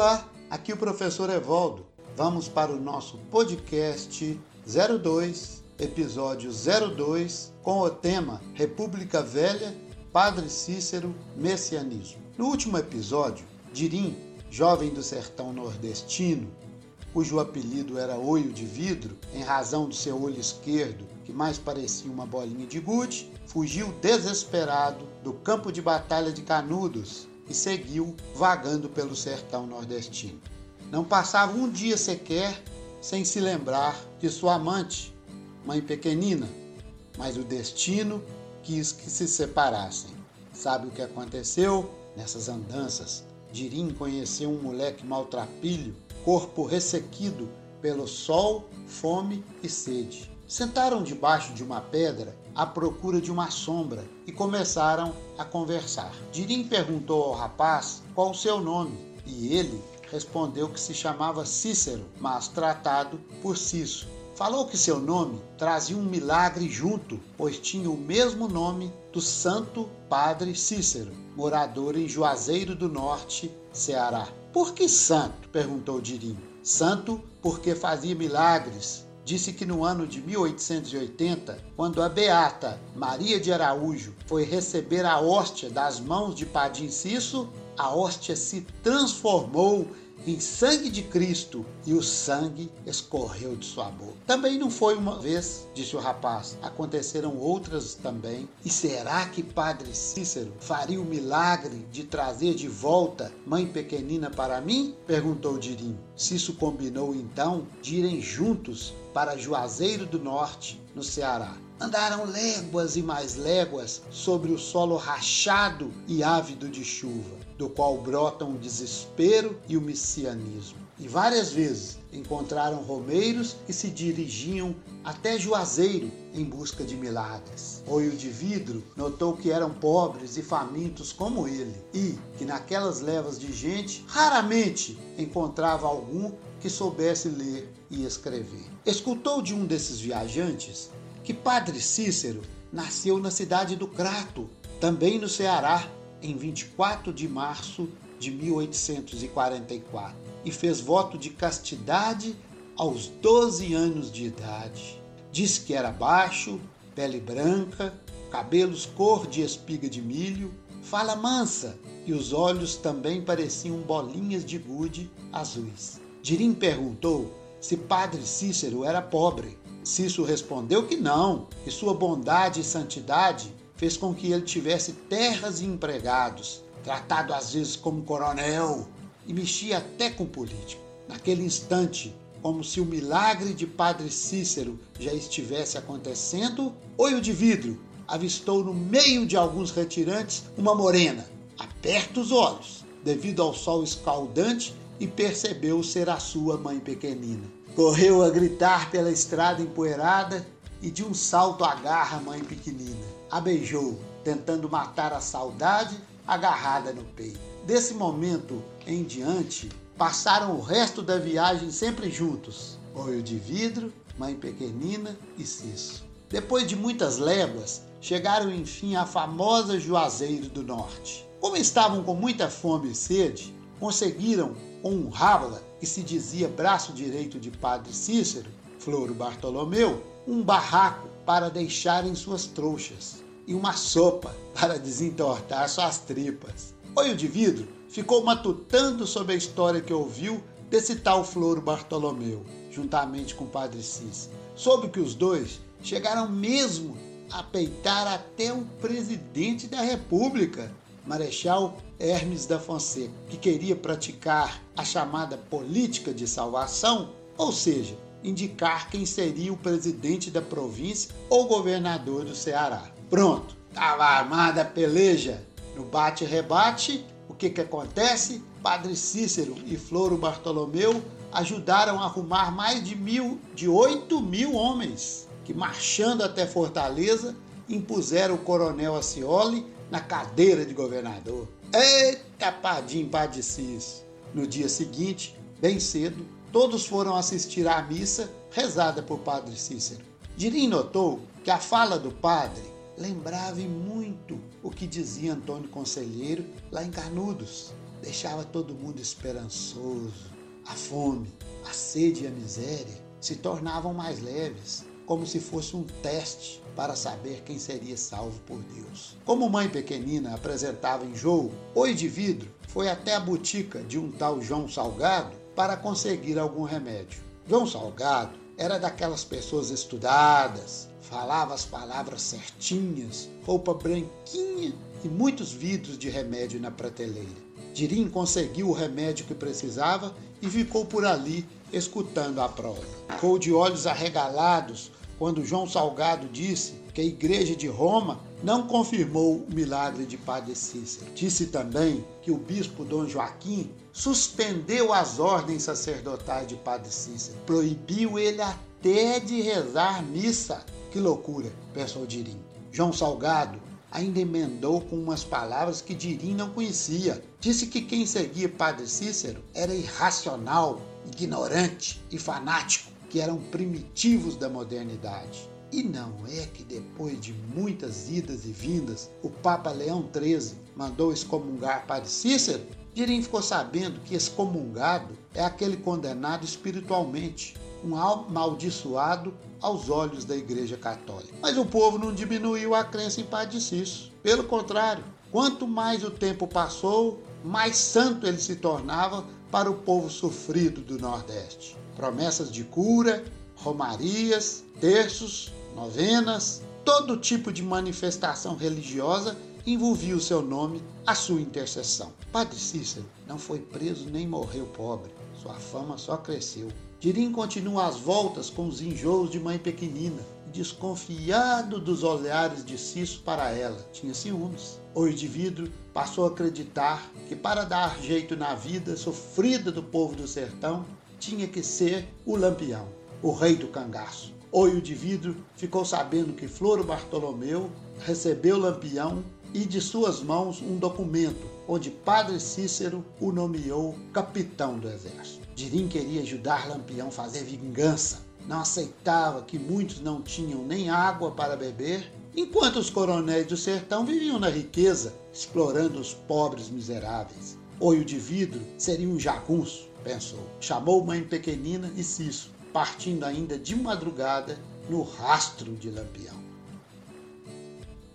Olá, aqui o professor Evaldo. Vamos para o nosso podcast 02, episódio 02, com o tema República Velha, Padre Cícero, Messianismo. No último episódio, Dirim, jovem do sertão nordestino, cujo apelido era Olho de Vidro, em razão do seu olho esquerdo, que mais parecia uma bolinha de gude, fugiu desesperado do campo de batalha de Canudos e seguiu vagando pelo sertão nordestino. Não passava um dia sequer sem se lembrar de sua amante, mãe pequenina, mas o destino quis que se separassem. Sabe o que aconteceu? Nessas andanças, Dirim conheceu um moleque maltrapilho, corpo ressequido pelo sol, fome e sede. Sentaram debaixo de uma pedra à procura de uma sombra e começaram a conversar. Dirim perguntou ao rapaz qual o seu nome e ele respondeu que se chamava Cícero, mas tratado por Cício. Falou que seu nome trazia um milagre junto, pois tinha o mesmo nome do santo padre Cícero, morador em Juazeiro do Norte, Ceará. Por que santo? perguntou Dirim. Santo porque fazia milagres. Disse que no ano de 1880, quando a beata Maria de Araújo foi receber a hóstia das mãos de Padim Cisso, a hóstia se transformou em sangue de Cristo e o sangue escorreu de sua boca. Também não foi uma vez, disse o rapaz, aconteceram outras também. E será que Padre Cícero faria o milagre de trazer de volta mãe pequenina para mim? perguntou Dirim. Cício combinou então de irem juntos para Juazeiro do Norte, no Ceará. Andaram léguas e mais léguas sobre o solo rachado e ávido de chuva, do qual brotam o desespero e o messianismo. E várias vezes encontraram romeiros que se dirigiam até Juazeiro em busca de milagres. Olho de Vidro notou que eram pobres e famintos como ele e que naquelas levas de gente raramente encontrava algum que soubesse ler e escrever. Escutou de um desses viajantes que Padre Cícero nasceu na cidade do Crato, também no Ceará, em 24 de março de 1844, e fez voto de castidade aos 12 anos de idade. Diz que era baixo, pele branca, cabelos cor de espiga de milho, fala mansa e os olhos também pareciam bolinhas de gude azuis. Dirim perguntou se Padre Cícero era pobre. Cício respondeu que não, que sua bondade e santidade fez com que ele tivesse terras e empregados, tratado às vezes como coronel e mexia até com político. Naquele instante, como se o milagre de Padre Cícero já estivesse acontecendo, olho de vidro avistou no meio de alguns retirantes uma morena. Aperta os olhos, devido ao sol escaldante, e percebeu ser a sua mãe pequenina. Correu a gritar pela estrada empoeirada e de um salto agarra a mãe pequenina. A beijou, tentando matar a saudade agarrada no peito. Desse momento em diante, passaram o resto da viagem sempre juntos. Olho de vidro, mãe pequenina e Cisso. Depois de muitas léguas, chegaram enfim à famosa Juazeiro do Norte. Como estavam com muita fome e sede, conseguiram com um rábula que se dizia braço direito de Padre Cícero, Floro Bartolomeu, um barraco para deixarem suas trouxas e uma sopa para desentortar suas tripas. Olho de vidro ficou matutando sobre a história que ouviu desse tal Floro Bartolomeu, juntamente com o Padre Cícero. Soube que os dois chegaram mesmo a peitar até o presidente da República, Marechal Hermes da Fonseca, que queria praticar a chamada política de salvação, ou seja, indicar quem seria o presidente da província ou governador do Ceará. Pronto, estava armada a peleja. No bate-rebate, o que, que acontece? Padre Cícero e Floro Bartolomeu ajudaram a arrumar mais de mil, de oito mil homens, que marchando até Fortaleza impuseram o coronel Acioli na cadeira de governador. Eita, padim padecice! No dia seguinte, bem cedo, todos foram assistir à missa rezada por Padre Cícero. Dirim notou que a fala do padre lembrava muito o que dizia Antônio Conselheiro lá em Canudos. deixava todo mundo esperançoso. A fome, a sede e a miséria se tornavam mais leves, como se fosse um teste para saber quem seria salvo por Deus. Como mãe pequenina apresentava enjoo, o indivíduo foi até a botica de um tal João Salgado para conseguir algum remédio. João Salgado era daquelas pessoas estudadas, falava as palavras certinhas, roupa branquinha e muitos vidros de remédio na prateleira. Dirim conseguiu o remédio que precisava e ficou por ali escutando a prova. Ficou de olhos arregalados quando João Salgado disse que a Igreja de Roma não confirmou o milagre de Padre Cícero. Disse também que o bispo Dom Joaquim suspendeu as ordens sacerdotais de Padre Cícero, proibiu ele até de rezar missa. Que loucura, pensou Dirim. João Salgado ainda emendou com umas palavras que Dirim não conhecia. Disse que quem seguia Padre Cícero era irracional, ignorante e fanático, que eram primitivos da modernidade. E não é que depois de muitas idas e vindas, o Papa Leão XIII mandou excomungar Padre Cícero? Dirim ficou sabendo que excomungado é aquele condenado espiritualmente, um amaldiçoado aos olhos da Igreja Católica. Mas o povo não diminuiu a crença em Padre Cícero. Pelo contrário, quanto mais o tempo passou, mais santo ele se tornava para o povo sofrido do Nordeste. Promessas de cura, romarias, terços, novenas, todo tipo de manifestação religiosa envolvia o seu nome, a sua intercessão. Padre Cícero não foi preso nem morreu pobre, sua fama só cresceu. Dirim continua às voltas com os enjoos de mãe pequenina, desconfiado dos olhares de Cício para ela. Tinha ciúmes. O indivíduo passou a acreditar que para dar jeito na vida sofrida do povo do sertão, tinha que ser o Lampião, o rei do cangaço. Oio de vidro ficou sabendo que Floro Bartolomeu recebeu Lampião e de suas mãos um documento onde Padre Cícero o nomeou capitão do exército. Dirim queria ajudar Lampião a fazer vingança. Não aceitava que muitos não tinham nem água para beber, enquanto os coronéis do sertão viviam na riqueza, explorando os pobres miseráveis. Olho de vidro seria um jagunço, pensou. Chamou mãe pequenina e Cício, partindo ainda de madrugada no rastro de Lampião.